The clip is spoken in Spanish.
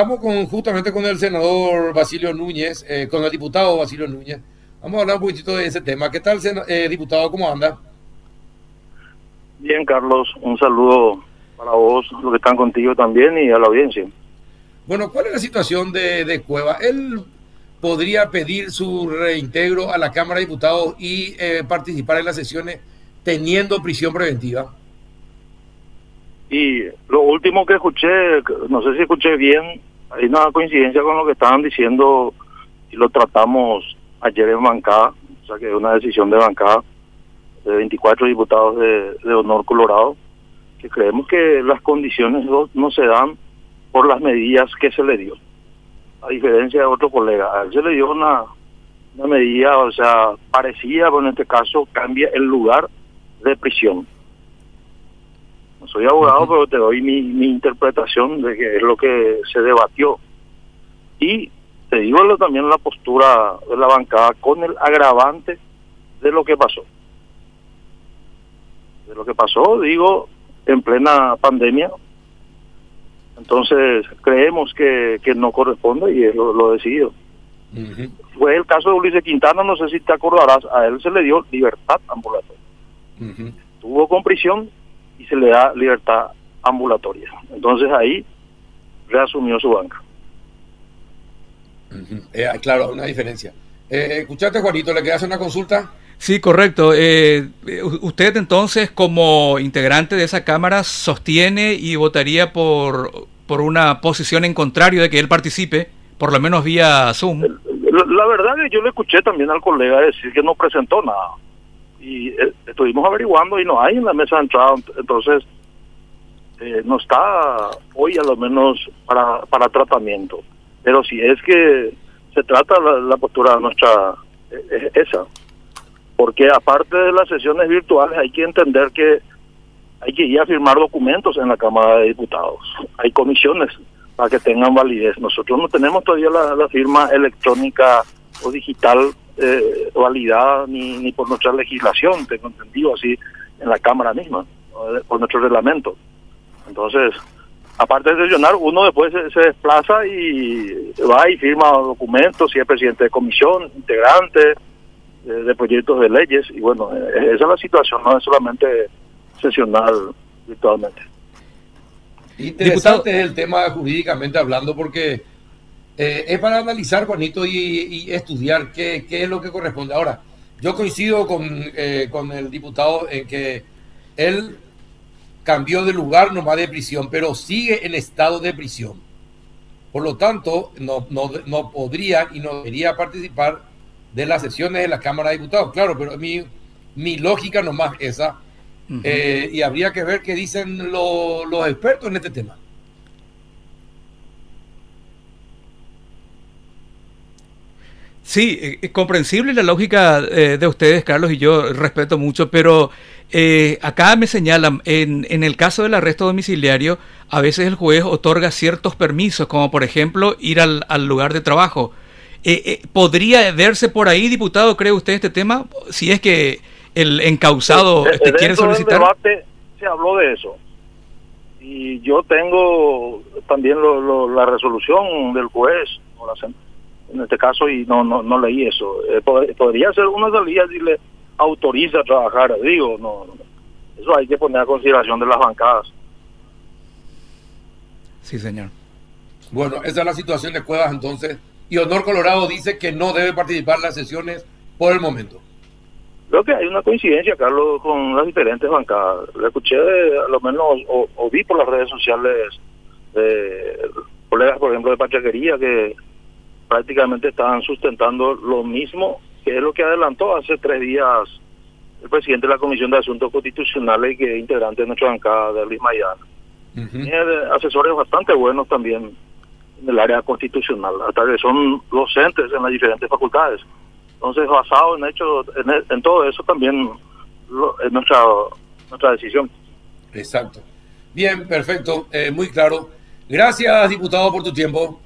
Estamos con, justamente con el senador Basilio Núñez, eh, con el diputado Basilio Núñez. Vamos a hablar un poquitito de ese tema. ¿Qué tal, eh, diputado? ¿Cómo anda? Bien, Carlos. Un saludo para vos, los que están contigo también y a la audiencia. Bueno, ¿cuál es la situación de, de Cueva? Él podría pedir su reintegro a la Cámara de Diputados y eh, participar en las sesiones teniendo prisión preventiva. Y lo último que escuché, no sé si escuché bien, hay una coincidencia con lo que estaban diciendo y lo tratamos ayer en bancada, o sea que es una decisión de bancada de 24 diputados de, Honor Colorado, que creemos que las condiciones no, se dan por las medidas que se le dio, a diferencia de otro colega. A él se le dio una, medida, o sea, parecida, pero en este caso cambia el lugar de prisión. No soy abogado, pero te doy mi, mi interpretación de que es lo que se debatió. Y te digo también la postura de la bancada con el agravante de lo que pasó. De lo que pasó, digo, en plena pandemia. Entonces, creemos que, que no corresponde y es lo, lo decidido. Fue el caso de Ulises Quintana, no sé si te acordarás, a él se le dio libertad ambulatoria. Tuvo con prisión y se le da libertad ambulatoria. Entonces ahí reasumió su banca. Eh, claro, una diferencia. Eh, ¿Escuchaste, Juanito? ¿Le quedas una consulta? Sí, correcto. Eh, usted entonces, como integrante de esa Cámara, sostiene y votaría por, por una posición en contrario de que él participe, por lo menos vía Zoom. La, verdad es que yo le escuché también al colega decir que no presentó nada y eh, estuvimos averiguando y no hay en la mesa de entrada, entonces eh, no está hoy a lo menos para, para tratamiento. Pero si es que se trata la, postura nuestra es esa, porque aparte de las sesiones virtuales hay que entender que hay que ir a firmar documentos en la Cámara de Diputados, hay comisiones para que tengan validez. Nosotros no tenemos todavía la, la firma electrónica o digital eh, validada ni, ni por nuestra legislación, tengo entendido así, en la Cámara misma, por nuestro reglamento. Entonces, aparte de sesionar, uno después se, desplaza y va y firma documentos, si es presidente de comisión, integrante de proyectos de leyes, y bueno, eh, esa es la situación, no es solamente sesionar virtualmente. Interesante es el tema jurídicamente hablando porque eh, es para analizar, Juanito, y, estudiar qué, es lo que corresponde. Ahora, yo coincido con, eh, con el diputado en que él cambió de lugar nomás de prisión, pero sigue en estado de prisión. Por lo tanto, no, no, no podría y no debería participar de las sesiones de la Cámara de Diputados. Claro, pero mi, mi lógica nomás esa. Eh, y habría que ver qué dicen los expertos en este tema. Sí, es eh, comprensible la lógica eh, de ustedes, Carlos, y yo respeto mucho, pero eh, acá me señalan, en, en, el caso del arresto domiciliario, a veces el juez otorga ciertos permisos, como por ejemplo ir al, lugar de trabajo. ¿Podría verse por ahí, diputado, cree usted este tema? Si es que el encausado este, quiere solicitar... el debate se habló de eso. Y yo tengo también la resolución del juez o la en este caso y no no, no leí eso. Eh, podría ser una salida si le autoriza a trabajar, digo, no, eso hay que poner a consideración de las bancadas. Sí, señor. Bueno, esa es la situación de Cuevas entonces. Y Honor Colorado dice que no debe participar en las sesiones por el momento. Creo que hay una coincidencia, Carlos, con las diferentes bancadas. Le escuché, a lo menos, o, vi por las redes sociales de colegas, por ejemplo, de Pachaquería, que prácticamente estaban sustentando lo mismo que es lo que adelantó hace tres días el presidente de la Comisión de Asuntos Constitucionales que es integrante de nuestra bancada de Luis Mayana. Tiene asesores bastante buenos también en el área constitucional, hasta que son docentes en las diferentes facultades. Entonces, basado en hecho, en, todo eso también es nuestra, nuestra decisión. Exacto. Bien, perfecto, eh, muy claro. Gracias, diputado, por tu tiempo.